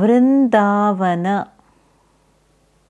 Vrindavan.